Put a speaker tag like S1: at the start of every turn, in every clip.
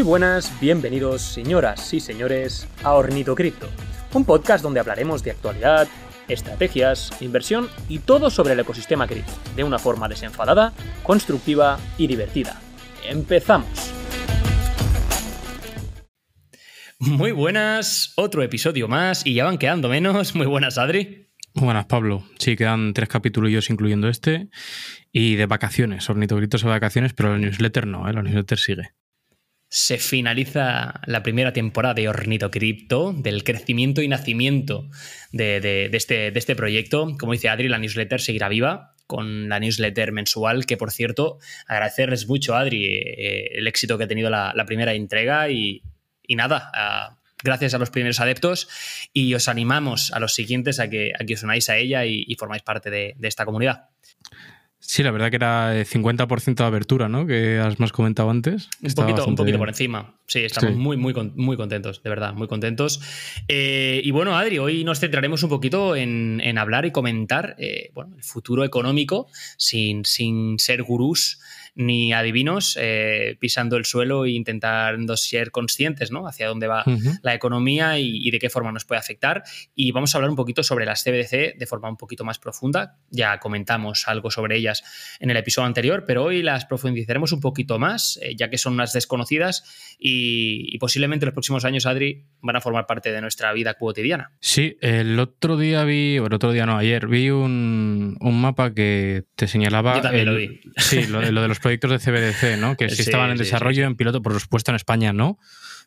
S1: Muy buenas, bienvenidos señoras y señores a Hornito Cripto, un podcast donde hablaremos de actualidad, estrategias, inversión y todo sobre el ecosistema cripto, de una forma desenfadada, constructiva y divertida. ¡Empezamos! Muy buenas, otro episodio más y ya van quedando menos. Muy buenas, Adri.
S2: Muy buenas, Pablo. Sí, quedan tres capítulos incluyendo este. Y de vacaciones. Ornitogritos de vacaciones, pero la newsletter no, ¿eh? la newsletter sigue.
S1: Se finaliza la primera temporada de Ornito Cripto, del crecimiento y nacimiento de, este, de este proyecto. Como dice Adri, la newsletter seguirá viva con la newsletter mensual, que por cierto, agradecerles mucho, Adri, eh, el éxito que ha tenido la, primera entrega y, nada, gracias a los primeros adeptos y os animamos a los siguientes a que, a que os unáis a ella y, formáis parte de, esta comunidad.
S2: Sí, la verdad que era 50% de abertura, ¿no? Que has más comentado antes.
S1: Un poquito, un poquito, por encima. Sí, estamos Muy, muy, muy contentos, de verdad, muy contentos. Eh, y bueno, Adri, hoy nos centraremos un poquito en, hablar y comentar eh, bueno, el futuro económico sin, sin ser gurús ni adivinos eh, pisando el suelo e intentando ser conscientes ¿no? hacia dónde va la economía y, de qué forma nos puede afectar. Y vamos a hablar un poquito sobre las CBDC de forma un poquito más profunda. Ya comentamos algo sobre ellas en el episodio anterior, pero hoy las profundizaremos un poquito más, eh, ya que son unas desconocidas y, posiblemente en los próximos años, Adri, van a formar parte de nuestra vida cotidiana.
S2: Sí, el otro día vi, o el otro día no, ayer vi un, mapa que te señalaba.
S1: Yo también lo vi.
S2: Sí, lo, lo de los proyectos de CBDC, ¿no? Que si estaban en desarrollo, en piloto, por supuesto en España no.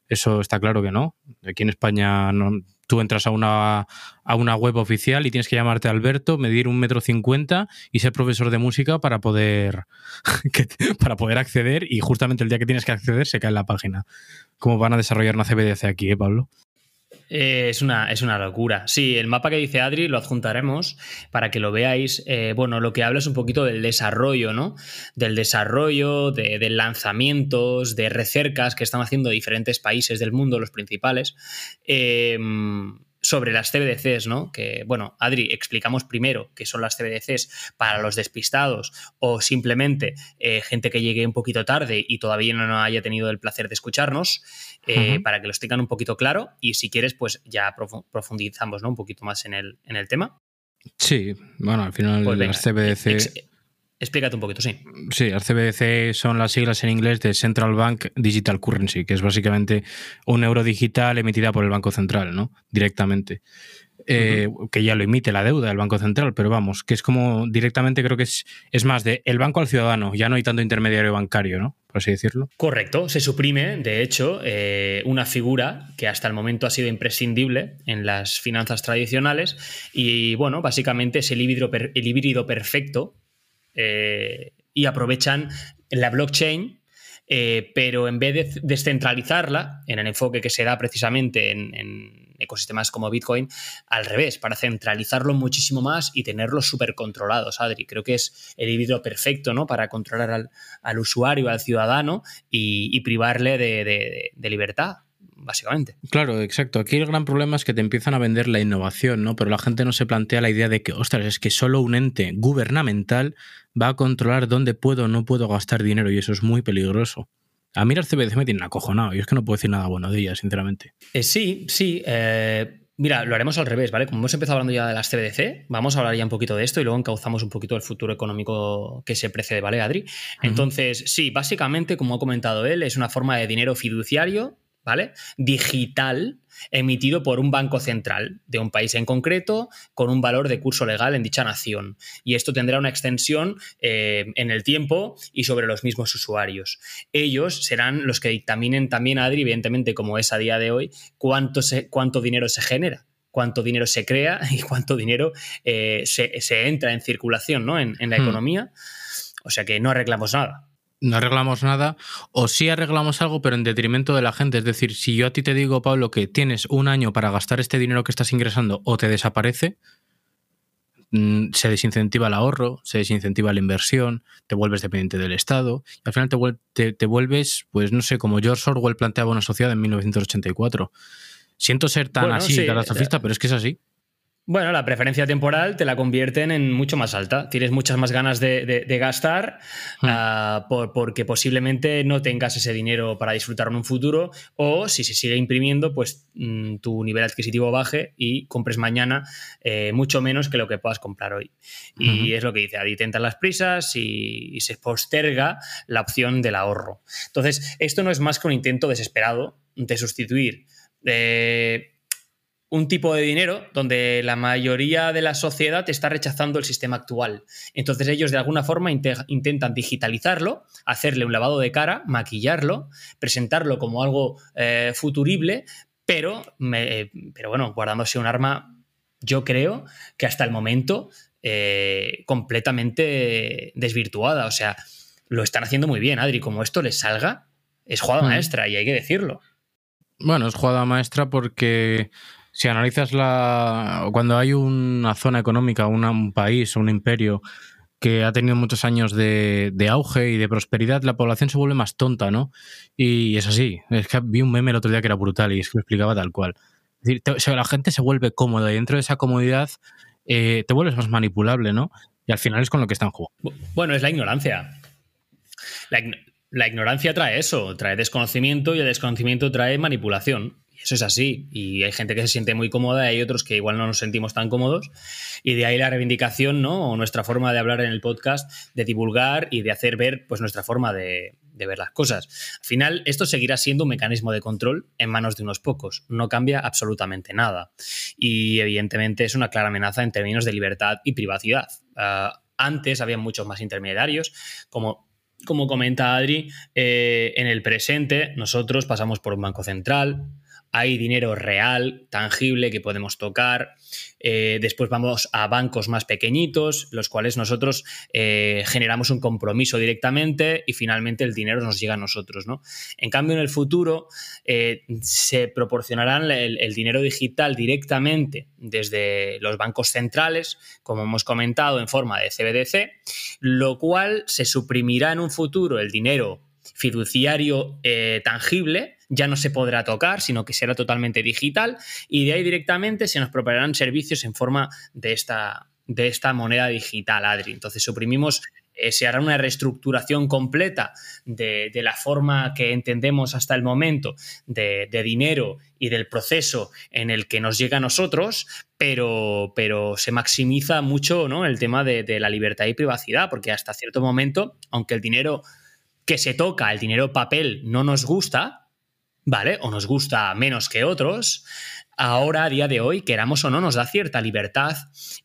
S2: Eso está claro que no. Aquí en España no, tú entras a una, a una web oficial y tienes que llamarte Alberto, medir un metro cincuenta y ser profesor de música para poder, para poder acceder y justamente el día que tienes que acceder se cae la página. ¿Cómo van a desarrollar una CBDC aquí, eh, Pablo?
S1: Eh, es, una, es una locura. Sí, el mapa que dice Adri lo adjuntaremos para que lo veáis. Eh, bueno, lo que habla es un poquito del desarrollo, ¿no? Del desarrollo, de, de, lanzamientos, de recercas que están haciendo diferentes países del mundo, los principales. Eh, sobre las CBDCs, ¿no? Que, bueno, Adri, explicamos primero qué son las CBDCs para los despistados o simplemente eh, gente que llegue un poquito tarde y todavía no haya tenido el placer de escucharnos, eh, para que los tengan un poquito claro y si quieres, pues ya profundizamos, ¿no? Un poquito más en el, en el tema.
S2: Sí, bueno, al final pues las CBDC...
S1: Explícate un poquito, sí.
S2: Sí, el CBDC son las siglas en inglés de Central Bank Digital Currency, que es básicamente un euro digital emitida por el Banco Central, ¿no? Directamente. Eh, que ya lo emite la deuda del Banco Central, pero vamos, que es como directamente creo que es, es más de el banco al ciudadano, ya no hay tanto intermediario bancario, ¿no? Por así decirlo.
S1: Correcto, se suprime, de hecho, eh, una figura que hasta el momento ha sido imprescindible en las finanzas tradicionales y, bueno, básicamente es el híbrido, el híbrido perfecto eh, y aprovechan la blockchain, eh, pero en vez de descentralizarla, en el enfoque que se da precisamente en, ecosistemas como Bitcoin, al revés, para centralizarlo muchísimo más y tenerlos súper controlados, Adri. Creo que es el híbrido perfecto ¿no? para controlar al, usuario, al ciudadano y, privarle de libertad básicamente.
S2: Claro, exacto. Aquí el gran problema es que te empiezan a vender la innovación, ¿no? Pero la gente no se plantea la idea de que, ostras, es que solo un ente gubernamental va a controlar dónde puedo o no puedo gastar dinero y eso es muy peligroso. A mí las CBDC me tienen acojonado y es que no puedo decir nada bueno de ellas, sinceramente.
S1: Eh, sí, sí. Eh, mira, lo haremos al revés, ¿vale? Como hemos empezado hablando ya de las CBDC, vamos a hablar ya un poquito de esto y luego encauzamos un poquito el futuro económico que se precede, ¿vale, Adri? Entonces, sí, básicamente, como ha comentado él, es una forma de dinero fiduciario ¿vale? Digital emitido por un banco central de un país en concreto con un valor de curso legal en dicha nación. Y esto tendrá una extensión eh, en el tiempo y sobre los mismos usuarios. Ellos serán los que dictaminen también, Adri, evidentemente como es a día de hoy, cuánto, cuánto dinero se genera cuánto dinero se crea y cuánto dinero eh, se, entra en circulación ¿no? en, la hmm. economía. O sea que no arreglamos nada
S2: no arreglamos nada, o sí arreglamos algo, pero en detrimento de la gente. Es decir, si yo a ti te digo, Pablo, que tienes un año para gastar este dinero que estás ingresando o te desaparece, mm, se desincentiva el ahorro, se desincentiva la inversión, te vuelves dependiente del Estado, y al final te, te, vuelves, pues no sé, como George Orwell planteaba una sociedad en 1984. Siento ser tan así, catastrofista, pero es que es así.
S1: Bueno, la preferencia temporal te la convierten en mucho más alta. Tienes muchas más ganas de, gastar hmm. ah, porque posiblemente no tengas ese dinero para disfrutar en un futuro o si se sigue imprimiendo, pues mm, tu nivel adquisitivo baje y compres mañana eh, mucho menos que lo que puedas comprar hoy. Y es lo que dice, tentan las prisas y, y se posterga la opción del ahorro. Entonces, esto no es más que un intento desesperado de sustituir. Eh, un tipo de dinero donde la mayoría de la sociedad está rechazando el sistema actual. Entonces ellos de alguna forma intentan digitalizarlo, hacerle un lavado de cara, maquillarlo, presentarlo como algo eh, futurible, pero, pero bueno, guardándose un arma, yo creo que hasta el momento eh, completamente desvirtuada. O sea, lo están haciendo muy bien, Adri. Como esto les salga, es jugada mm. maestra y hay que decirlo.
S2: Bueno, es jugada maestra porque si analizas la. Cuando hay una zona económica, un país o un imperio que ha tenido muchos años de, auge y de prosperidad, la población se vuelve más tonta, ¿no? Y es así. Es que vi un meme el otro día que era brutal y es que lo explicaba tal cual. Es decir, la gente se vuelve cómoda y dentro de esa comodidad eh, te vuelves más manipulable, ¿no? Y al final es con lo que están jugando.
S1: Bueno, es la ignorancia. la ignorancia trae eso, trae desconocimiento y el desconocimiento trae manipulación. Eso es así. Y hay gente que se siente muy cómoda y hay otros que igual no nos sentimos tan cómodos. Y de ahí la reivindicación, ¿no? O nuestra forma de hablar en el podcast, de divulgar y de hacer ver pues, nuestra forma de, ver las cosas. Al final, esto seguirá siendo un mecanismo de control en manos de unos pocos. No cambia absolutamente nada. Y evidentemente es una clara amenaza en términos de libertad y privacidad. Ah, antes había muchos más intermediarios, como como comenta Adri, eh, en el presente nosotros pasamos por un banco central, hay dinero real, tangible, que podemos tocar. Eh, después vamos a bancos más pequeñitos, los cuales nosotros eh, generamos un compromiso directamente y finalmente el dinero nos llega a nosotros. ¿no? En cambio, en el futuro eh, se proporcionarán el, dinero digital directamente desde los bancos centrales, como hemos comentado, en forma de CBDC, lo cual se suprimirá en un futuro el dinero fiduciario tangible ya no se podrá tocar, sino que será totalmente digital y de ahí directamente se nos proveerán servicios en forma de esta, de esta moneda digital, Adri. Entonces suprimimos eh, se hará una reestructuración completa de, la forma que entendemos hasta el momento de, dinero y del proceso en el que nos llega a nosotros, pero, pero se maximiza mucho ¿no? el tema de, de, la libertad y privacidad, porque hasta cierto momento, aunque el dinero que se toca, el dinero papel, no nos gusta, ¿vale? O nos gusta menos que otros, ahora a día de hoy, queramos o no, nos da cierta libertad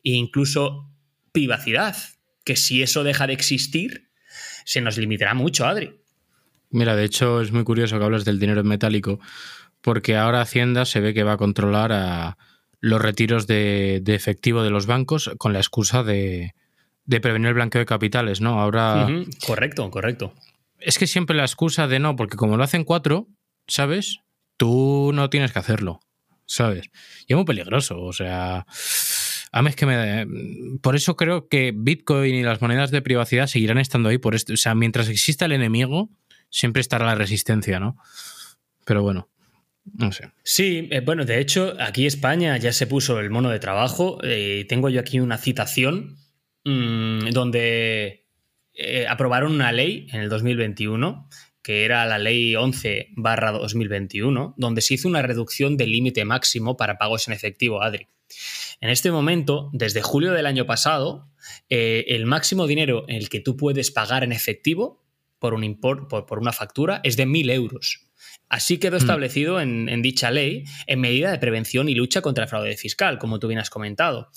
S1: e incluso privacidad, que si eso deja de existir, se nos limitará mucho, Adri.
S2: Mira, de hecho es muy curioso que hables del dinero metálico, porque ahora Hacienda se ve que va a controlar a los retiros de, efectivo de los bancos con la excusa de, prevenir el blanqueo de capitales, ¿no? Ahora...
S1: Correcto, correcto.
S2: Es que siempre la excusa de no, porque como lo hacen cuatro, ¿sabes? Tú no tienes que hacerlo, ¿sabes? Y es muy peligroso, o sea... A mí es que me... Por eso creo que Bitcoin y las monedas de privacidad seguirán estando ahí por esto. O sea, mientras exista el enemigo, siempre estará la resistencia, ¿no? Pero bueno, no sé.
S1: Sí, eh, bueno, de hecho, aquí España ya se puso el mono de trabajo. Eh, tengo yo aquí una citación mm, donde eh, aprobaron una ley en el 2021 que era la ley 11 2021, donde se hizo una reducción del límite máximo para pagos en efectivo, Adri. En este momento, desde julio del año pasado, eh, el máximo dinero en el que tú puedes pagar en efectivo por, un por, una factura es de 1.000 euros. Así quedó mm. establecido en, en, dicha ley en medida de prevención y lucha contra el fraude fiscal, como tú bien has comentado.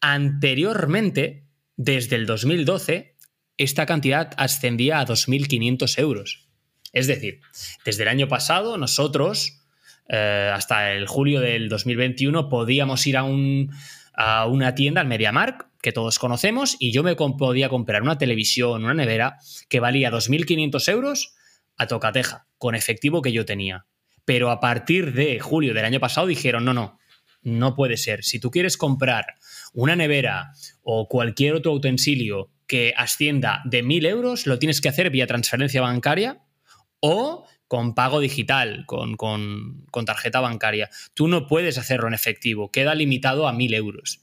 S1: Anteriormente, desde el 2012, esta cantidad ascendía a 2.500 euros. Es decir, desde el año pasado nosotros, eh, hasta el julio del 2021, podíamos ir a, a una tienda, al MediaMark, que todos conocemos, y yo me podía comprar una televisión, una nevera, que valía 2.500 euros a tocateja, con efectivo que yo tenía. Pero a partir de julio del año pasado dijeron, no, no, no puede ser. Si tú quieres comprar una nevera o cualquier otro utensilio que ascienda de 1.000 euros, lo tienes que hacer vía transferencia bancaria o con pago digital, con, con, tarjeta bancaria. Tú no puedes hacerlo en efectivo, queda limitado a mil euros.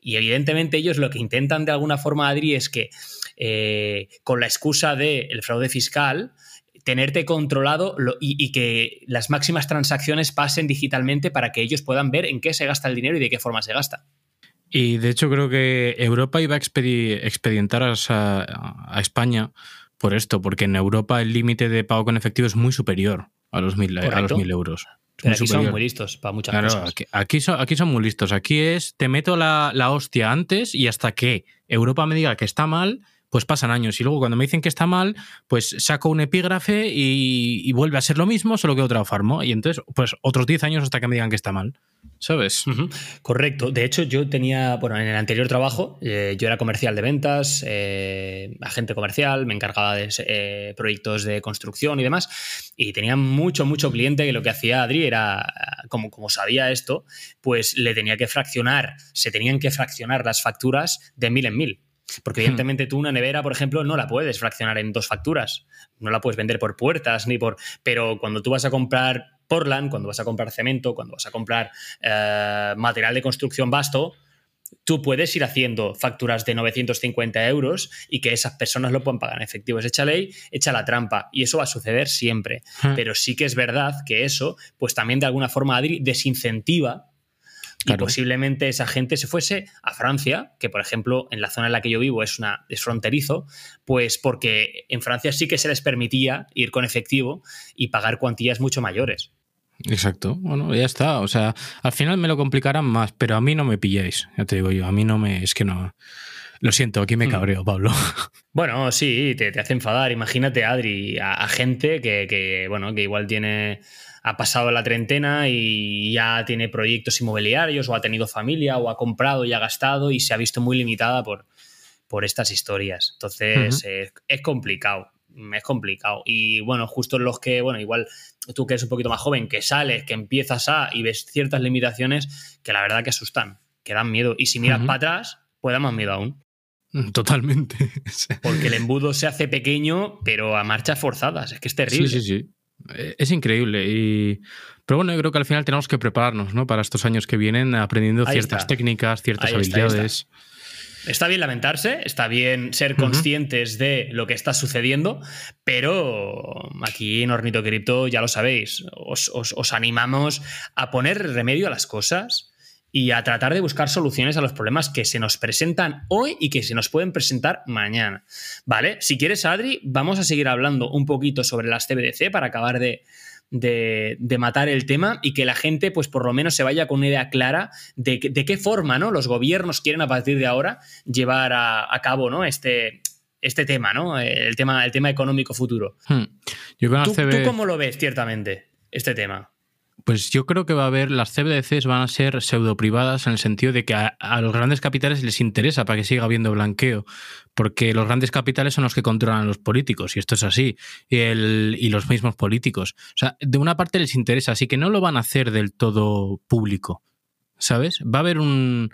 S1: Y evidentemente ellos lo que intentan de alguna forma, Adri, es que eh, con la excusa del fraude fiscal, tenerte controlado y, que las máximas transacciones pasen digitalmente para que ellos puedan ver en qué se gasta el dinero y de qué forma se gasta.
S2: Y de hecho creo que Europa iba a expedientar a, España por esto, porque en Europa el límite de pago con efectivo es muy superior a los mil, a los mil euros.
S1: Pero aquí son muy listos para muchas cosas.
S2: Aquí, son, aquí, son, muy listos. Aquí es, te meto la, la hostia antes y hasta que Europa me diga que está mal, pues pasan años. Y luego cuando me dicen que está mal, pues saco un epígrafe y, vuelve a ser lo mismo, solo que otra farmo. Y entonces, pues otros 10 años hasta que me digan que está mal. ¿Sabes?
S1: Correcto. De hecho, yo tenía, bueno, en el anterior trabajo, eh, yo era comercial de ventas, eh, agente comercial, me encargaba de eh, proyectos de construcción y demás, y tenía mucho, mucho cliente que lo que hacía Adri era, como, como sabía esto, pues le tenía que fraccionar, se tenían que fraccionar las facturas de mil en mil. Porque hmm. evidentemente tú una nevera, por ejemplo, no la puedes fraccionar en dos facturas. No la puedes vender por puertas ni por... Pero cuando tú vas a comprar Portland, cuando vas a comprar cemento, cuando vas a comprar eh, material de construcción vasto, tú puedes ir haciendo facturas de 950 euros y que esas personas lo puedan pagar en efectivo. Es hecha ley, echa la trampa. Y eso va a suceder siempre. Hmm. Pero sí que es verdad que eso, pues también de alguna forma, desincentiva y posiblemente esa gente se fuese a Francia, que por ejemplo en la zona en la que yo vivo es, una, es fronterizo, pues porque en Francia sí que se les permitía ir con efectivo y pagar cuantías mucho mayores.
S2: Exacto, bueno, ya está. O sea, al final me lo complicarán más, pero a mí no me pilláis, ya te digo yo, a mí no me, es que no. Lo siento, aquí me hmm. cabreo, Pablo.
S1: Bueno, sí, te, hace enfadar. Imagínate, Adri, a, gente que, que, bueno, que igual tiene ha pasado la treintena y ya tiene proyectos inmobiliarios o ha tenido familia o ha comprado y ha gastado y se ha visto muy limitada por, por estas historias. Entonces es, complicado, es complicado. Y bueno, justo los que, bueno, igual tú que eres un poquito más joven, que sales, que empiezas a y ves ciertas limitaciones que la verdad que asustan, que dan miedo. Y si miras para atrás, pues da más miedo aún.
S2: Totalmente.
S1: Porque el embudo se hace pequeño, pero a marchas forzadas. Es que es terrible.
S2: Sí, sí, sí. Eh, es increíble. Y... Pero bueno, yo creo que al final tenemos que prepararnos ¿no? para estos años que vienen aprendiendo ciertas técnicas, ciertas habilidades.
S1: Está, bien lamentarse, está bien ser conscientes de lo que está sucediendo, pero aquí en Ornito Cripto ya lo sabéis, os animamos a poner remedio a las cosas y a tratar de buscar soluciones a los problemas que se nos presentan hoy y que se nos pueden presentar mañana. ¿Vale? Si quieres, Adri, vamos a seguir hablando un poquito sobre las CBDC para acabar de, matar el tema y que la gente, pues por lo menos se vaya con una idea clara de, de qué forma ¿no? los gobiernos quieren a partir de ahora llevar a, cabo ¿no? este, este tema, ¿no? El tema, el tema económico futuro. Hmm. ¿Tú, ¿Tú cómo lo ves, ciertamente, este tema?
S2: Pues yo creo que va a haber, las CBDCs van a ser pseudo privadas en el sentido de que a, los grandes capitales les interesa para que siga habiendo blanqueo, porque los grandes capitales son los que controlan a los políticos, y esto es así, y, el, y los mismos políticos. O sea, de una parte les interesa, así que no lo van a hacer del todo público, ¿sabes? Va a haber un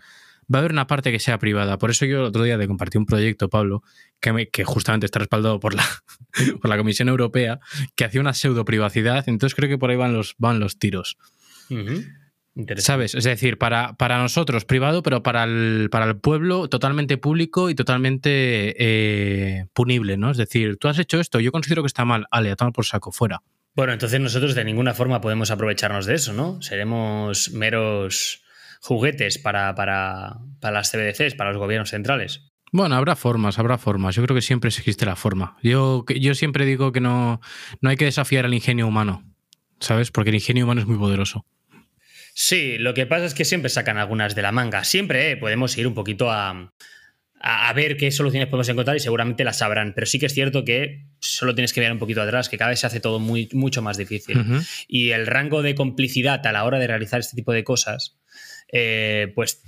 S2: va a haber una parte que sea privada. Por eso yo el otro día te compartí un proyecto, Pablo, que, que justamente está respaldado por la, por la Comisión Europea, que hacía una pseudo privacidad. Entonces creo que por ahí van los, van los tiros. ¿Sabes? Es decir, para, para, nosotros privado, pero para el, para el pueblo totalmente público y totalmente eh, punible, ¿no? Es decir, tú has hecho esto, yo considero que está mal, ale, a tomar por saco, fuera.
S1: Bueno, entonces nosotros de ninguna forma podemos aprovecharnos de eso, ¿no? Seremos meros juguetes para, para, las CBDCs, para los gobiernos centrales.
S2: Bueno, habrá formas, habrá formas. Yo creo que siempre existe la forma. Yo, yo siempre digo que no, no hay que desafiar al ingenio humano, ¿sabes? Porque el ingenio humano es muy poderoso.
S1: Sí, lo que pasa es que siempre sacan algunas de la manga. Siempre eh, podemos ir un poquito a, a, ver qué soluciones podemos encontrar y seguramente las sabrán. Pero sí que es cierto que solo tienes que mirar un poquito atrás, que cada vez se hace todo muy, mucho más difícil. Y el rango de complicidad a la hora de realizar este tipo de cosas eh, pues,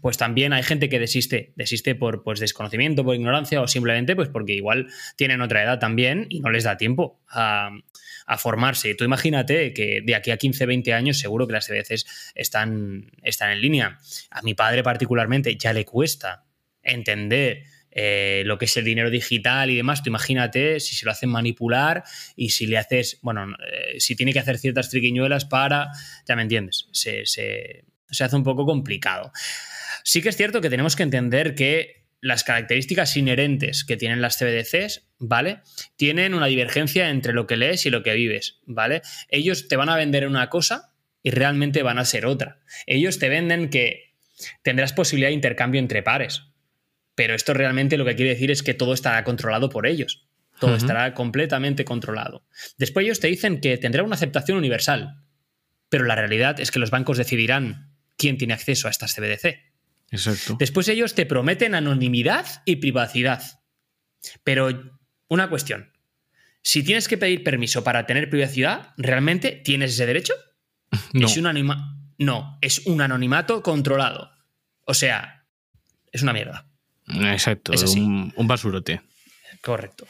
S1: pues también hay gente que desiste, desiste por pues, desconocimiento, por ignorancia o simplemente pues porque igual tienen otra edad también y no les da tiempo a, formarse. Tú imagínate que de aquí a 15, 20 años seguro que las CBCs están, están en línea. A mi padre particularmente ya le cuesta entender eh, lo que es el dinero digital y demás, tú imagínate si se lo hacen manipular y si le haces, bueno, eh, si tiene que hacer ciertas triquiñuelas para, ya me entiendes, se hace un poco complicado. Sí que es cierto que tenemos que entender que las características inherentes que tienen las CBDCs, ¿vale? Tienen una divergencia entre lo que lees y lo que vives, ¿vale? Ellos te van a vender una cosa y realmente van a ser otra. Ellos te venden que tendrás posibilidad de intercambio entre pares, pero esto realmente lo que quiere decir es que todo estará controlado por ellos. Todo estará completamente controlado. Después ellos te dicen que tendrá una aceptación universal, pero la realidad es que los bancos decidirán quién tiene acceso a estas CBDC.
S2: Exacto.
S1: Después ellos te prometen anonimidad y privacidad. Pero una cuestión. Si tienes que pedir permiso para tener privacidad, ¿realmente tienes ese derecho?
S2: No.
S1: Es un anima no, es un anonimato controlado. O sea, es una mierda.
S2: Exacto, un, un basurote.
S1: Correcto.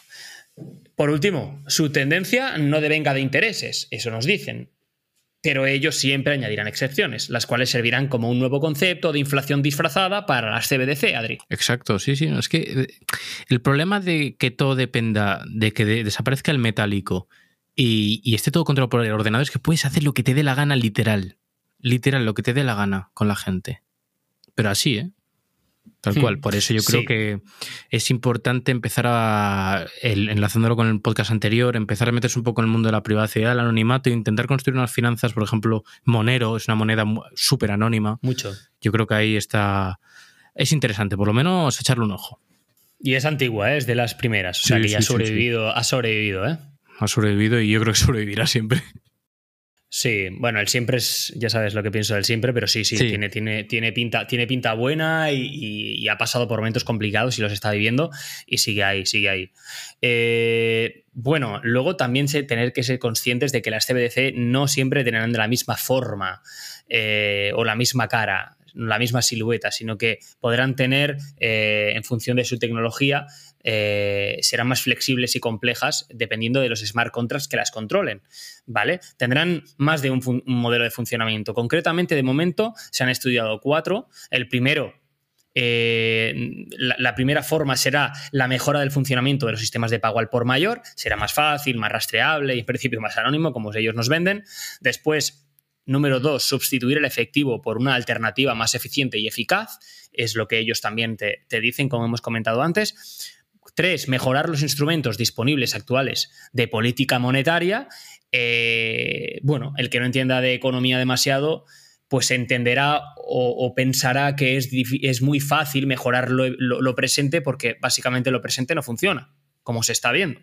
S1: Por último, su tendencia no devenga de intereses, eso nos dicen pero ellos siempre añadirán excepciones, las cuales servirán como un nuevo concepto de inflación disfrazada para las CBDC, Adri.
S2: Exacto, sí, sí. es que eh, el problema de que todo dependa de que desaparezca el metálico y, y, esté todo controlado por el ordenador es que puedes hacer lo que te dé la gana literal. Literal, lo que te dé la gana con la gente. Pero así, ¿eh? Tal cual. Hmm. Por eso yo creo que es importante empezar a, enlazándolo con el podcast anterior, empezar a meterse un poco en el mundo de la privacidad, el anonimato, e intentar construir unas finanzas, por ejemplo, Monero es una moneda súper anónima.
S1: Mucho.
S2: Yo creo que ahí está. Es interesante, por lo menos echarle un ojo.
S1: Y es antigua, ¿eh? es de las primeras. O sea que ya ha sobrevivido, ha sobrevivido, ¿eh?
S2: Ha sobrevivido y yo creo que sobrevivirá siempre.
S1: Sí, bueno, el siempre es, ya sabes lo que pienso del siempre, pero sí, sí, Tiene, tiene, tiene, pinta, tiene pinta buena y, ha pasado por momentos complicados y los está viviendo y sigue ahí, sigue ahí. Eh, bueno, luego también tener que ser conscientes de que las CBDC no siempre tendrán de la misma forma eh, o la misma cara la misma silueta, sino que podrán tener, eh, en función de su tecnología, eh, serán más flexibles y complejas dependiendo de los smart contracts que las controlen, ¿vale? Tendrán más de un, modelo de funcionamiento. Concretamente, de momento, se han estudiado cuatro. El primero eh, la, primera forma será la mejora del funcionamiento de los sistemas de pago al por mayor, será más fácil, más rastreable y en principio más anónimo, como ellos nos venden. Después, número dos, sustituir el efectivo por una alternativa más eficiente y eficaz, es lo que ellos también te dicen, como hemos comentado antes. Tres, mejorar los instrumentos disponibles actuales de política monetaria. Eh, bueno, el que no entienda de economía demasiado, pues entenderá o, pensará que es, es, muy fácil mejorar lo, presente porque básicamente lo presente no funciona, como se está viendo.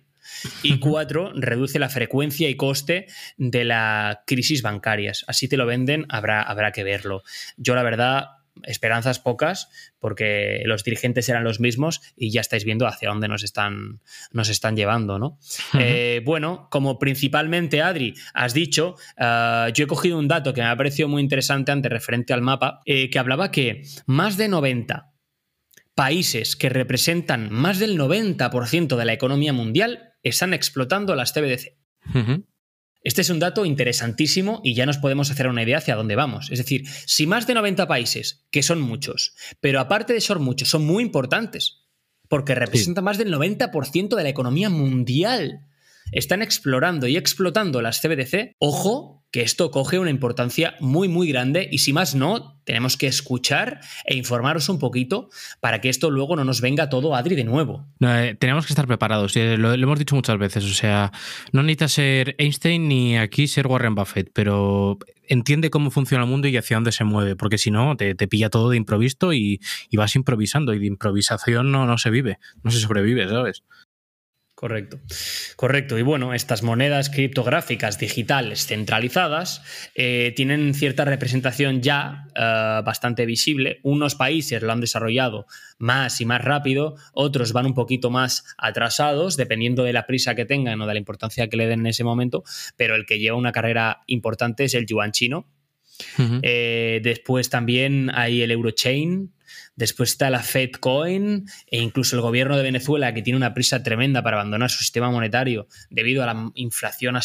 S1: Y cuatro, reduce la frecuencia y coste de la crisis bancarias. Así te lo venden, habrá, habrá que verlo. Yo la verdad esperanzas pocas, porque los dirigentes eran los mismos y ya estáis viendo hacia dónde nos están, nos están llevando, ¿no? Eh, bueno, como principalmente, Adri, has dicho, eh, yo he cogido un dato que me ha parecido muy interesante antes referente al mapa, eh, que hablaba que más de 90 países que representan más del 90% de la economía mundial están explotando las TBDC. Este es un dato interesantísimo y ya nos podemos hacer una idea hacia dónde vamos. Es decir, si más de 90 países, que son muchos, pero aparte de ser muchos, son muy importantes, porque representan más del 90% de la economía mundial, están explorando y explotando las CBDC, ojo que esto coge una importancia muy, muy grande y si más no, tenemos que escuchar e informaros un poquito para que esto luego no nos venga todo Adri de nuevo.
S2: Eh, tenemos que estar preparados, lo, lo, hemos dicho muchas veces, o sea, no necesitas ser Einstein ni aquí ser Warren Buffett, pero entiende cómo funciona el mundo y hacia dónde se mueve, porque si no, te, pilla todo de improviso y, vas improvisando y de improvisación no, no se vive, no se sobrevive, ¿sabes?
S1: Correcto. Correcto. Y bueno, estas monedas criptográficas digitales centralizadas eh, tienen cierta representación ya eh, bastante visible. Unos países lo han desarrollado más y más rápido, otros van un poquito más atrasados, dependiendo de la prisa que tengan o de la importancia que le den en ese momento, pero el que lleva una carrera importante es el yuan chino. Eh, después también hay el Eurochain, Después está la FedCoin e incluso el gobierno de Venezuela, que tiene una prisa tremenda para abandonar su sistema monetario debido a la inflación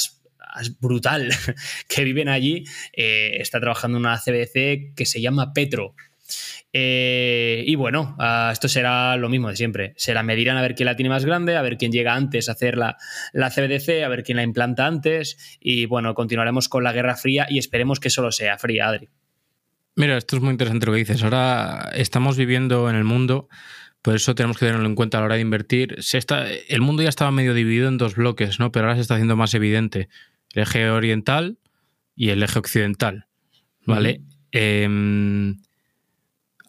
S1: brutal que viven allí, eh, está trabajando una CBC que se llama Petro. Eh, y bueno, ah, esto será lo mismo de siempre. Se la medirán a ver quién la tiene más grande, a ver quién llega antes a hacer la, la CBDC, a ver quién la implanta antes. Y bueno, continuaremos con la Guerra Fría y esperemos que solo sea fría, Adri.
S2: Mira, esto es muy interesante lo que dices. Ahora estamos viviendo en el mundo, por eso tenemos que tenerlo en cuenta a la hora de invertir. Se está, el mundo ya estaba medio dividido en dos bloques, ¿no? Pero ahora se está haciendo más evidente el eje oriental y el eje occidental, ¿vale?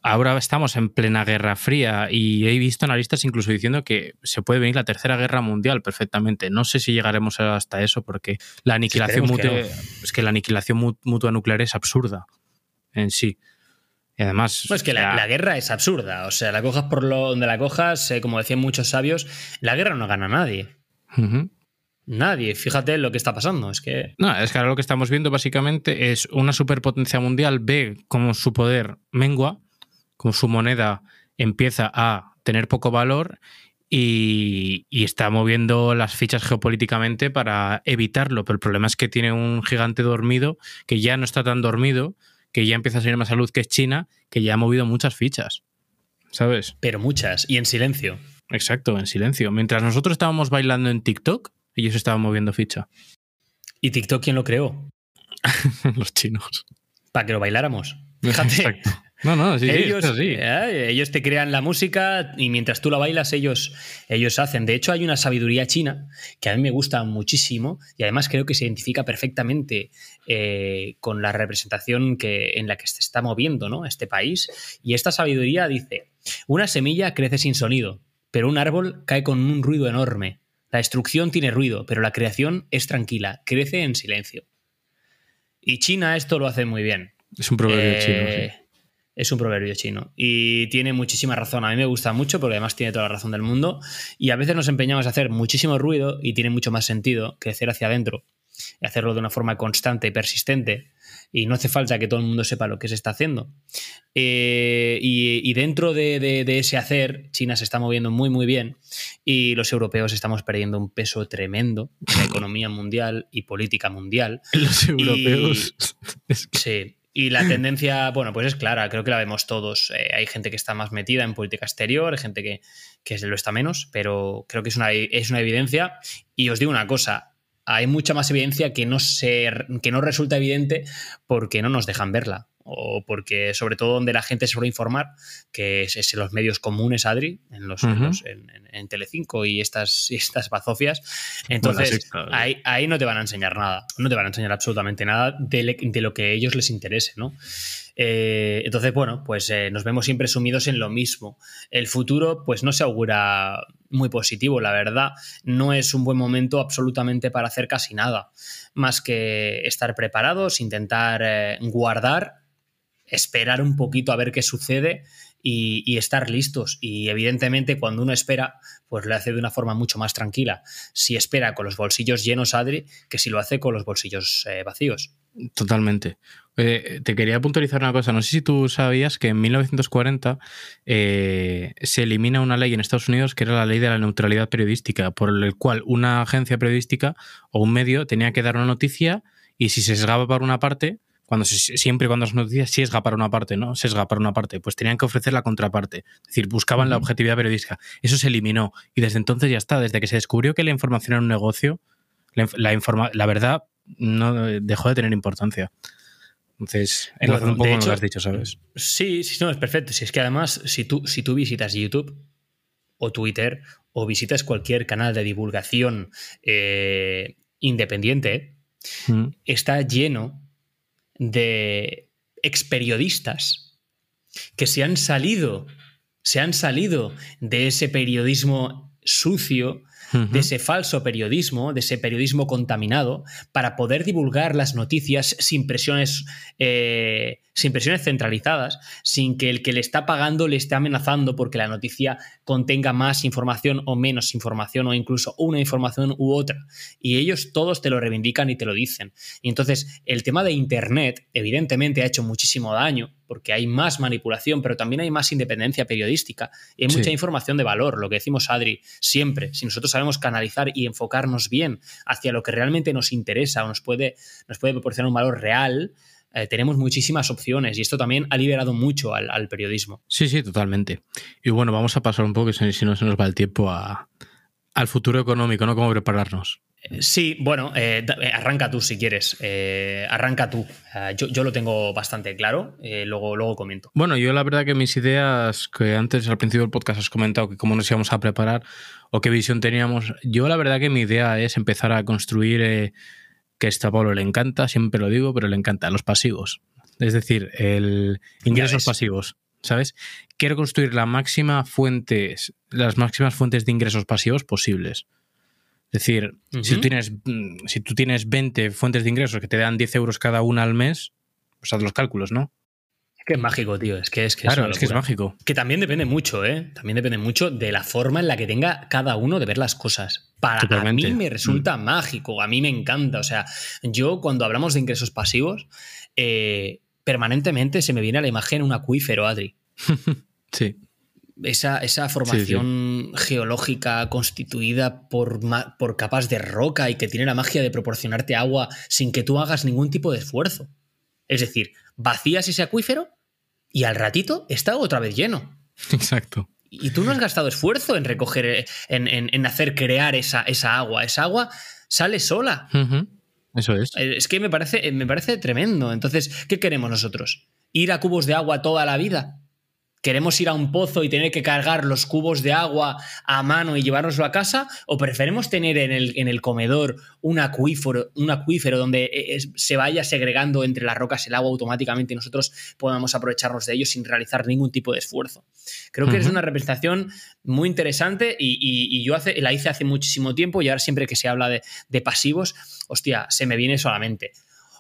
S2: ahora estamos en plena Guerra Fría y he visto analistas incluso diciendo que se puede venir la tercera guerra mundial perfectamente. No sé si llegaremos hasta eso porque la aniquilación mutua, es que la aniquilación mutua nuclear es absurda en sí. Y además.
S1: Pues que la, guerra es absurda. O sea, la cojas por lo, donde la cojas, eh, como decían muchos sabios, la guerra no gana a nadie. Nadie. Fíjate lo que está pasando. Es que.
S2: No, es que ahora lo que estamos viendo básicamente es una superpotencia mundial ve cómo su poder mengua como su moneda empieza a tener poco valor y, está moviendo las fichas geopolíticamente para evitarlo. Pero el problema es que tiene un gigante dormido que ya no está tan dormido, que ya empieza a salir más salud que es China, que ya ha movido muchas fichas. ¿Sabes?
S1: Pero muchas, y en silencio.
S2: Exacto, en silencio. Mientras nosotros estábamos bailando en TikTok, ellos estaban moviendo ficha.
S1: ¿Y TikTok quién lo creó?
S2: Los chinos.
S1: Para que lo bailáramos. Fíjate. Exacto.
S2: No, no, sí,
S1: ellos,
S2: sí.
S1: Eh, ellos te crean la música y mientras tú la bailas, ellos, ellos hacen. De hecho, hay una sabiduría china que a mí me gusta muchísimo y además creo que se identifica perfectamente eh, con la representación que, en la que se está moviendo ¿no? este país. Y esta sabiduría dice: Una semilla crece sin sonido, pero un árbol cae con un ruido enorme. La destrucción tiene ruido, pero la creación es tranquila, crece en silencio. Y China esto lo hace muy bien.
S2: Es un proverbio chino. Sí.
S1: Es un proverbio chino y tiene muchísima razón. A mí me gusta mucho porque además tiene toda la razón del mundo y a veces nos empeñamos a hacer muchísimo ruido y tiene mucho más sentido crecer hacia adentro y hacerlo de una forma constante y persistente y no hace falta que todo el mundo sepa lo que se está haciendo. Eh, y, dentro de, ese hacer, China se está moviendo muy, muy bien y los europeos estamos perdiendo un peso tremendo en la economía mundial y política mundial.
S2: Los europeos.
S1: Sí. Y la tendencia, bueno, pues es clara, creo que la vemos todos. Eh, hay gente que está más metida en política exterior, hay gente que, que lo está menos, pero creo que es una, es una evidencia. Y os digo una cosa, hay mucha más evidencia que no, se, que no resulta evidente porque no nos dejan verla o porque sobre todo donde la gente se suele informar, que es, en los medios comunes, Adri, en los, en, Telecinco y estas, estas bazofias. Entonces, ahí, ahí, no te van a enseñar nada, no te van a enseñar absolutamente nada de, de lo que a ellos les interese, ¿no? Eh, entonces, bueno, pues eh, nos vemos siempre sumidos en lo mismo. El futuro, pues no se augura muy positivo, la verdad. No es un buen momento absolutamente para hacer casi nada, más que estar preparados, intentar eh, guardar esperar un poquito a ver qué sucede y, estar listos. Y evidentemente cuando uno espera, pues lo hace de una forma mucho más tranquila. Si espera con los bolsillos llenos, Adri, que si lo hace con los bolsillos eh, vacíos.
S2: Totalmente. te quería puntualizar una cosa. No sé si tú sabías que en 1940 eh, se elimina una ley en Estados Unidos que era la ley de la neutralidad periodística, por el cual una agencia periodística o un medio tenía que dar una noticia y si se sesgaba para una parte, cuando siempre cuando las noticias sesga para una parte, ¿no? Sesga para una parte, pues tenían que ofrecer la contraparte. Es decir, buscaban la objetividad periodística. Eso se eliminó. Y desde entonces ya está. Desde que se descubrió que la información era un negocio, la, la verdad no dejó de tener importancia. Entonces, enlaza un poco con lo que has dicho, ¿sabes?
S1: Sí, sí, no, es perfecto. Si es que además, si tú, si tú visitas YouTube o Twitter o visitas cualquier canal de divulgación eh, independiente, está lleno de experiodistas que se han salido, se han salido de ese periodismo sucio, de ese falso periodismo, de ese periodismo contaminado, para poder divulgar las noticias sin presiones eh, sin presiones centralizadas, sin que el que le está pagando le esté amenazando porque la noticia contenga más información o menos información o incluso una información u otra. Y ellos todos te lo reivindican y te lo dicen. Y entonces el tema de Internet evidentemente ha hecho muchísimo daño porque hay más manipulación, pero también hay más independencia periodística y hay mucha información de valor, lo que decimos Adri siempre. Si nosotros sabemos canalizar y enfocarnos bien hacia lo que realmente nos interesa o nos puede, nos puede proporcionar un valor real, eh, tenemos muchísimas opciones y esto también ha liberado mucho al, periodismo.
S2: Sí, sí, totalmente. Y bueno, vamos a pasar un poco, si no se nos va el tiempo, al futuro económico, ¿no? Cómo prepararnos.
S1: Sí, bueno, eh, eh, arranca tú si quieres. Eh, arranca tú. Yo, lo tengo bastante claro, luego, luego comento.
S2: Bueno, yo la verdad que mis ideas, que antes al principio del podcast has comentado que cómo nos íbamos a preparar o qué visión teníamos, yo la verdad que mi idea es empezar a construir, que esto a Pablo le encanta, siempre lo digo, pero le encanta, los pasivos. Es decir, el ingresos pasivos. ¿Sabes? Quiero construir la máxima fuentes, las máximas fuentes de ingresos pasivos posibles. Es decir, si, tú tienes, mm, si tú tienes 20 fuentes de ingresos que te dan 10 euros cada una al mes, pues haz los cálculos, ¿no?
S1: Es que es mágico, tío. Es que es, que
S2: claro, es, que es mágico.
S1: Que también depende mucho, ¿eh? También depende mucho de la forma en la que tenga cada uno de ver las cosas. Para mí me resulta mm. mágico, a mí me encanta. O sea, yo cuando hablamos de ingresos pasivos, eh, permanentemente se me viene a la imagen un acuífero, Adri.
S2: sí
S1: esa, formación geológica constituida por, por, capas de roca y que tiene la magia de proporcionarte agua sin que tú hagas ningún tipo de esfuerzo. Es decir, vacías ese acuífero y al ratito está otra vez lleno.
S2: Exacto.
S1: Y tú no has gastado esfuerzo en recoger, en, hacer crear esa, esa, agua. Esa agua sale sola.
S2: Eso es.
S1: Es que me parece, me parece tremendo. Entonces, ¿qué queremos nosotros? ¿Ir a cubos de agua toda la vida? Queremos ir a un pozo y tener que cargar los cubos de agua a mano y llevárnoslo a casa, o preferimos tener en el, en el comedor un acuífero, un acuífero donde eh, se vaya segregando entre las rocas el agua automáticamente y nosotros podamos aprovecharnos de ello sin realizar ningún tipo de esfuerzo. Creo que es una representación muy interesante y, yo hace, la hice hace muchísimo tiempo y ahora siempre que se habla de, de pasivos, hostia, se me viene solamente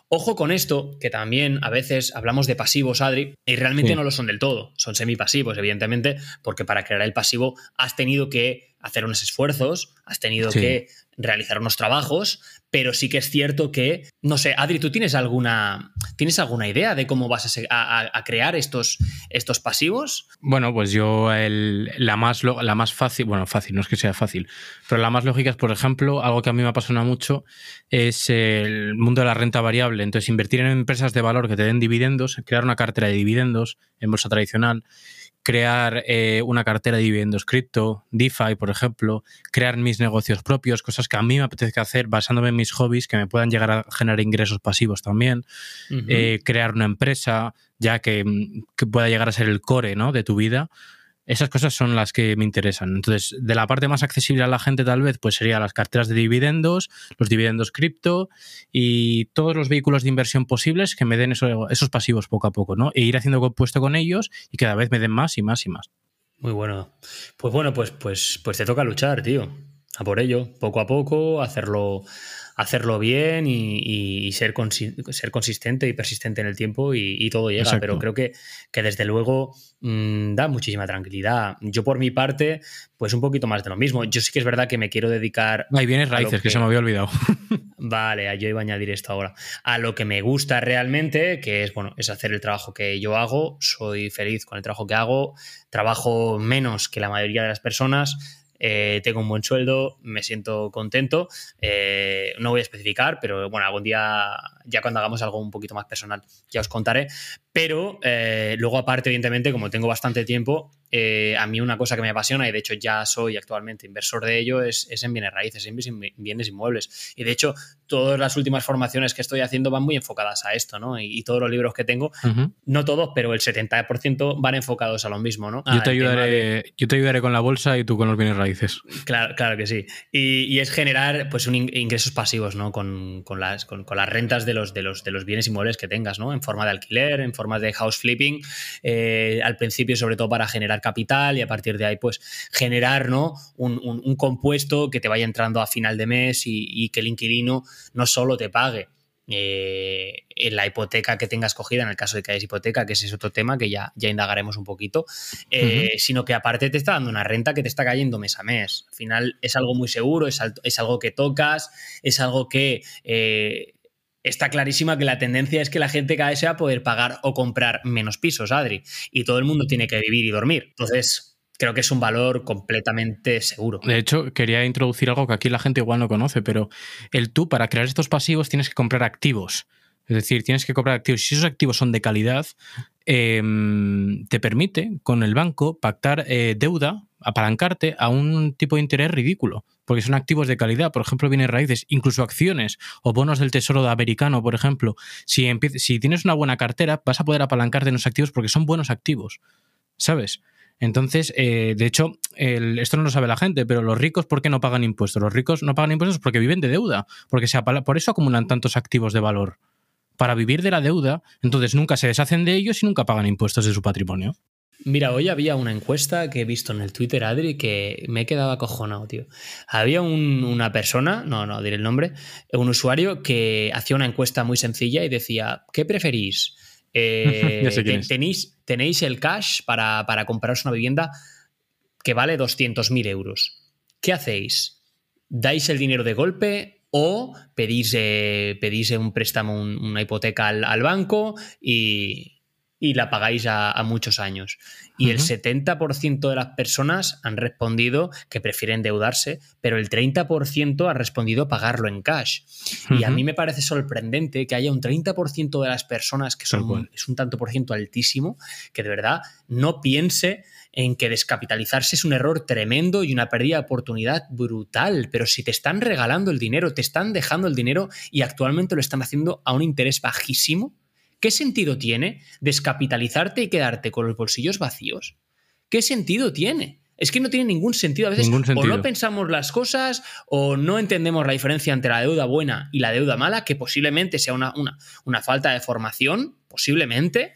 S1: Ojo con esto, que también a veces hablamos de pasivos, Adri, y realmente no lo son del todo. Son semipasivos, evidentemente, porque para crear el pasivo has tenido que hacer unos esfuerzos, has tenido que realizar unos trabajos, pero sí que es cierto que, no sé, Adri, ¿tú tienes alguna, ¿tienes alguna idea de cómo vas a, crear estos, estos pasivos?
S2: Bueno, pues yo la, más, la más fácil, bueno, fácil, no es que sea fácil, pero la más lógica es, por ejemplo, algo que a mí me apasiona mucho, es el mundo de la renta variable. Entonces, invertir en empresas de valor que te den dividendos, crear una cartera de dividendos en bolsa tradicional crear eh, una cartera de dividendos cripto, DeFi, por ejemplo, crear mis negocios propios, cosas que a mí me apetece hacer basándome en mis hobbies que me puedan llegar a generar ingresos pasivos también, eh, crear una empresa ya que, que, pueda llegar a ser el core ¿no? de tu vida. Esas cosas son las que me interesan. Entonces, de la parte más accesible a la gente, tal vez, pues serían las carteras de dividendos, los dividendos cripto y todos los vehículos de inversión posibles que me den esos pasivos poco a poco, ¿no? E ir haciendo compuesto con ellos y cada vez me den más y más y más.
S1: Muy bueno. Pues bueno, pues, pues, pues te toca luchar, tío. A por ello, poco a poco, hacerlo hacerlo bien y, ser, ser consistente y persistente en el tiempo y, todo llega. Pero creo que, que desde luego mm, da muchísima tranquilidad. Yo por mi parte, pues un poquito más de lo mismo. Yo sí que es verdad que me quiero dedicar...
S2: Ahí vienes raíces, que... se me había olvidado.
S1: Vale, yo iba a añadir esto ahora. A lo que me gusta realmente, que es, bueno, es hacer el trabajo que yo hago. Soy feliz con el trabajo que hago. Trabajo menos que la mayoría de las personas eh, tengo un buen sueldo, me siento contento. Eh, no voy a especificar, pero bueno, algún día, ya cuando hagamos algo un poquito más personal, ya os contaré. Pero eh, luego, aparte, evidentemente, como tengo bastante tiempo, eh, a mí una cosa que me apasiona, y de hecho ya soy actualmente inversor de ello, es, en bienes raíces, en bienes inmuebles. Y de hecho, todas las últimas formaciones que estoy haciendo van muy enfocadas a esto, ¿no? Y, todos los libros que tengo, no todos, pero el 70% van enfocados a lo mismo, ¿no?
S2: Yo te, ayudaré, yo te ayudaré con la bolsa y tú con los bienes raíces.
S1: Claro, claro que sí. Y, es generar pues un ingresos pasivos, ¿no? Con, las, con, las rentas de los, de, los, de los bienes inmuebles que tengas, ¿no? En forma de alquiler, en forma de house flipping, eh, al principio sobre todo para generar capital y a partir de ahí pues generar ¿no? un, compuesto que te vaya entrando a final de mes y, que el inquilino no solo te pague, eh, en la hipoteca que tengas cogida, en el caso de que hayas hipoteca, que ese es otro tema que ya, ya indagaremos un poquito, eh, sino que aparte te está dando una renta que te está cayendo mes a mes. Al final es algo muy seguro, es, es algo que tocas, es algo que está clarísima que la tendencia es que la gente cada vez sea poder pagar o comprar menos pisos, Adri. Y todo el mundo tiene que vivir y dormir. Entonces, creo que es un valor completamente seguro.
S2: De hecho, quería introducir algo que aquí la gente igual no conoce, pero el tú para crear estos pasivos tienes que comprar activos. Es decir, tienes que comprar activos. Si esos activos son de calidad, em, te permite con el banco pactar eh, deuda, apalancarte a un tipo de interés ridículo, porque son activos de calidad. Por ejemplo, bienes raíces, incluso acciones o bonos del tesoro americano, por ejemplo. Si, si tienes una buena cartera, vas a poder apalancarte en los activos porque son buenos activos. ¿Sabes? Entonces, eh, de hecho, esto no lo sabe la gente, pero los ricos, ¿por qué no pagan impuestos? Los ricos no pagan impuestos porque viven de deuda, porque se por eso acumulan tantos activos de valor. Para vivir de la deuda, entonces nunca se deshacen de ellos y nunca pagan impuestos de su patrimonio.
S1: Mira, hoy había una encuesta que he visto en el Twitter, Adri, que me he quedado acojonado, tío. Había una persona, no, no diré el nombre, un usuario que hacía una encuesta muy sencilla y decía, ¿qué preferís? Eh, tenéis, tenéis el cash para, para compraros una vivienda que vale 200.000 euros. ¿Qué hacéis? ¿Dais el dinero de golpe o pedís, eh, pedís un préstamo, una hipoteca al banco y, y la pagáis a, muchos años. Y el 70% de las personas han respondido que prefieren endeudarse, pero el 30% ha respondido pagarlo en cash. Y a mí me parece sorprendente que haya un 30% de las personas, que son, es un tanto por ciento altísimo, que de verdad no piense en que descapitalizarse es un error tremendo y una pérdida de oportunidad brutal. Pero si te están regalando el dinero, te están dejando el dinero y actualmente lo están haciendo a un interés bajísimo, ¿Qué sentido tiene descapitalizarte y quedarte con los bolsillos vacíos? ¿Qué sentido tiene? Es que no tiene ningún sentido. A veces o no pensamos las cosas o no entendemos la diferencia entre la deuda buena y la deuda mala, que posiblemente sea una, una, falta de formación, posiblemente,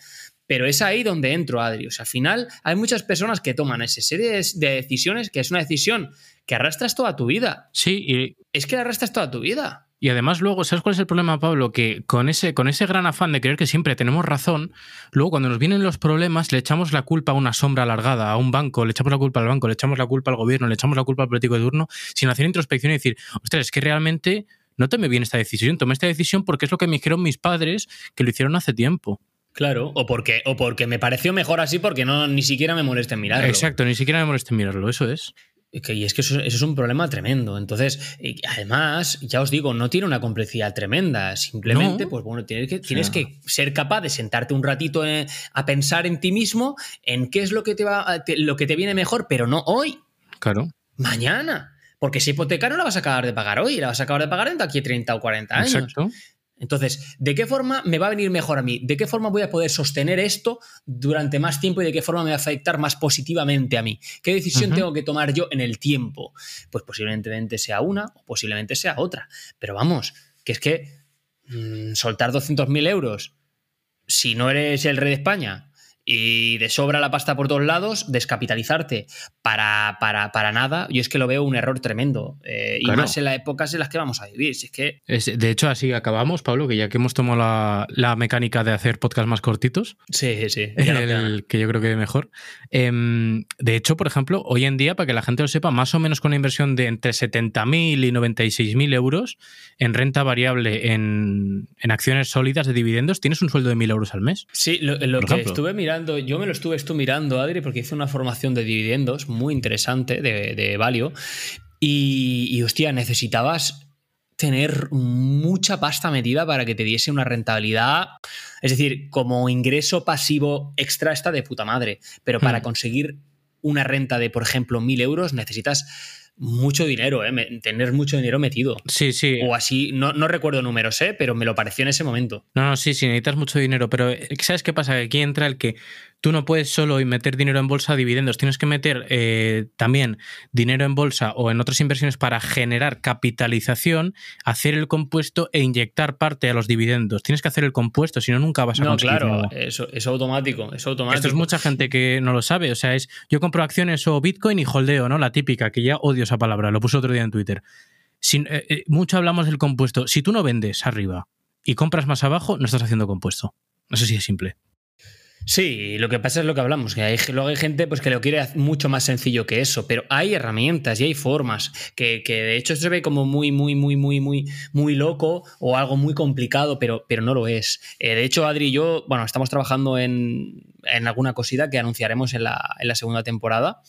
S1: pero es ahí donde entro, Adri. O sea, al final hay muchas personas que toman esa serie de decisiones que es una decisión que arrastras toda tu vida.
S2: Sí, y...
S1: Es que la arrastras toda tu vida.
S2: Y además luego, ¿sabes cuál es el problema, Pablo? Que con ese, con ese gran afán de creer que siempre tenemos razón, luego cuando nos vienen los problemas le echamos la culpa a una sombra alargada, a un banco, le echamos la culpa al banco, le echamos la culpa al gobierno, le echamos la culpa al político de turno, sin hacer introspección y decir, ostras, es que realmente no tomé bien esta decisión, tomé esta decisión porque es lo que me dijeron mis padres que lo hicieron hace tiempo.
S1: Claro, o porque, o porque me pareció mejor así porque no ni siquiera me molesta en mirarlo.
S2: Exacto, ni siquiera me molesta en mirarlo, eso es.
S1: Y es que eso, es un problema tremendo. Entonces, además, ya os digo, no tiene una complejidad tremenda. Simplemente, pues bueno, tienes que, tienes que ser capaz de sentarte un ratito eh, a pensar en ti mismo, en qué es lo que te va, lo que te viene mejor, pero no hoy.
S2: Claro.
S1: Mañana. Porque esa hipoteca no la vas a acabar de pagar hoy, la vas a acabar de pagar en aquí 30 o 40 años. Exacto. Entonces, ¿de qué forma me va a venir mejor a mí? ¿De qué forma voy a poder sostener esto durante más tiempo y de qué forma me va a afectar más positivamente a mí? ¿Qué decisión tengo que tomar yo en el tiempo? Pues posiblemente sea una o posiblemente sea otra. Pero vamos, que es que mm, soltar 200.000 euros si no eres el rey de España y de sobra la pasta por todos lados, descapitalizarte para, para, para nada, yo es que lo veo un error tremendo. Eh, y más en las épocas en las que vamos a vivir. Si es que...
S2: de hecho, así acabamos, Pablo, que ya que hemos tomado la, mecánica de hacer podcast más cortitos.
S1: Sí, sí.
S2: El, que yo creo que mejor. Em, de hecho, por ejemplo, hoy en día, para que la gente lo sepa, más o menos con una inversión de entre 70.000 y 96.000 euros en renta variable en, acciones sólidas de dividendos, tienes un sueldo de 1.000 euros al mes.
S1: Sí, lo, que estuve mirando yo me lo estuve esto mirando, Adri, porque hice una formación de dividendos muy interesante de, de Valio. Y, y, hostia, necesitabas tener mucha pasta metida para que te diese una rentabilidad. Es decir, como ingreso pasivo extra está de puta madre. Pero para hmm. conseguir una renta de, por ejemplo, mil euros, necesitas mucho dinero, ¿eh? tener mucho dinero metido.
S2: Sí, sí.
S1: O así, no, no, recuerdo números, ¿eh? pero me lo pareció en ese momento.
S2: No, no, sí, sí, necesitas mucho dinero, pero eh, ¿sabes qué pasa? Aquí entra el que tú no puedes solo meter dinero en bolsa a dividendos, tienes que meter eh, también dinero en bolsa o en otras inversiones para generar capitalización, hacer el compuesto e inyectar parte a los dividendos. Tienes que hacer el compuesto, si no, nunca vas a
S1: No, claro, Eso, es automático, es automático.
S2: Esto es mucha gente que no lo sabe, o sea, es yo compro acciones o Bitcoin y holdeo, ¿no? La típica, que ya odio esa palabra, lo puse otro día en Twitter. Eh, eh, mucho hablamos del compuesto. Si tú no vendes arriba y compras más abajo, no estás haciendo compuesto. No sé si es simple.
S1: Sí, lo que pasa es lo que hablamos, que hay, luego hay gente pues, que lo quiere mucho más sencillo que eso, pero hay herramientas y hay formas que, de hecho se ve como muy, muy, muy, muy, muy, muy loco o algo muy complicado, pero, pero no lo es. Eh, de hecho, Adri y yo, bueno, estamos trabajando en, en alguna cosita que anunciaremos en la, en la segunda temporada,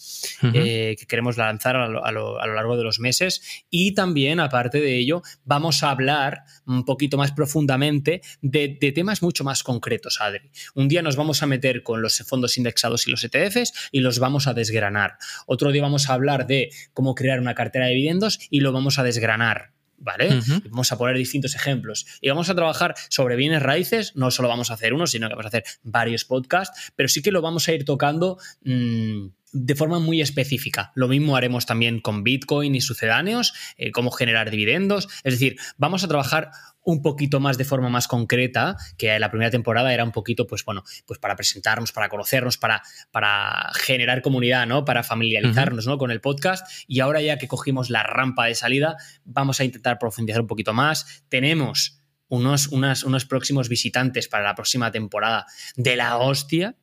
S1: eh, que queremos lanzar a lo, a, lo, largo de los meses. Y también, aparte de ello, vamos a hablar un poquito más profundamente de, de temas mucho más concretos, Adri. Un día nos vamos a meter con los fondos indexados y los ETFs y los vamos a desgranar. Otro día vamos a hablar de cómo crear una cartera de dividendos y lo vamos a desgranar. ¿vale? Vamos a poner distintos ejemplos. Y vamos a trabajar sobre bienes raíces, no solo vamos a hacer uno, sino que vamos a hacer varios podcasts, pero sí que lo vamos a ir tocando mm, de forma muy específica. Lo mismo haremos también con Bitcoin y sucedáneos, eh, cómo generar dividendos. Es decir, vamos a trabajar un poquito más de forma más concreta, que la primera temporada era un poquito, pues bueno, pues para presentarnos, para conocernos, para, para generar comunidad, ¿no? Para familiarizarnos, ¿no? Con el podcast. Y ahora ya que cogimos la rampa de salida, vamos a intentar profundizar un poquito más. Tenemos unos, unos próximos visitantes para la próxima temporada de la hostia,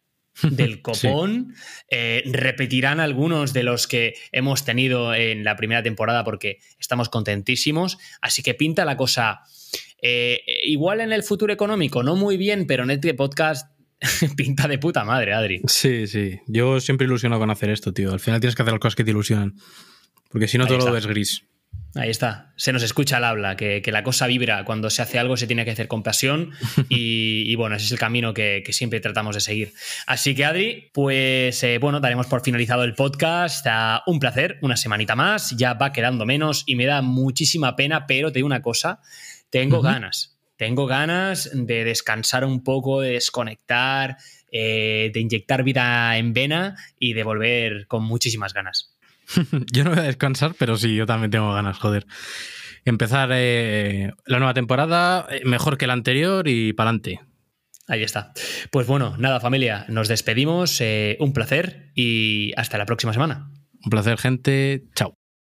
S1: del copón. Eh, repetirán algunos de los que hemos tenido en la primera temporada porque estamos contentísimos. Así que pinta la cosa eh, igual en el futuro económico, no muy bien, pero en este podcast pinta de puta madre, Adri.
S2: Sí, sí. Yo siempre ilusiono con hacer esto, tío. Al final tienes que hacer las cosas que te ilusionan. Porque si no, todo lo ves gris.
S1: Ahí está, se nos escucha el habla, que, la cosa vibra, cuando se hace algo se tiene que hacer con pasión y, bueno, ese es el camino que, siempre tratamos de seguir. Así que Adri, pues eh, bueno, daremos por finalizado el podcast, un placer, una semanita más, ya va quedando menos y me da muchísima pena, pero te digo una cosa, tengo ganas, tengo ganas de descansar un poco, de desconectar, eh, de inyectar vida en vena y de volver con muchísimas ganas.
S2: yo no voy a descansar, pero sí, yo también tengo ganas, joder. Empezar eh, la nueva temporada eh, mejor que la anterior y para adelante.
S1: Ahí está. Pues bueno, nada familia, nos despedimos, un placer y hasta la próxima semana.
S2: Un placer gente, chao.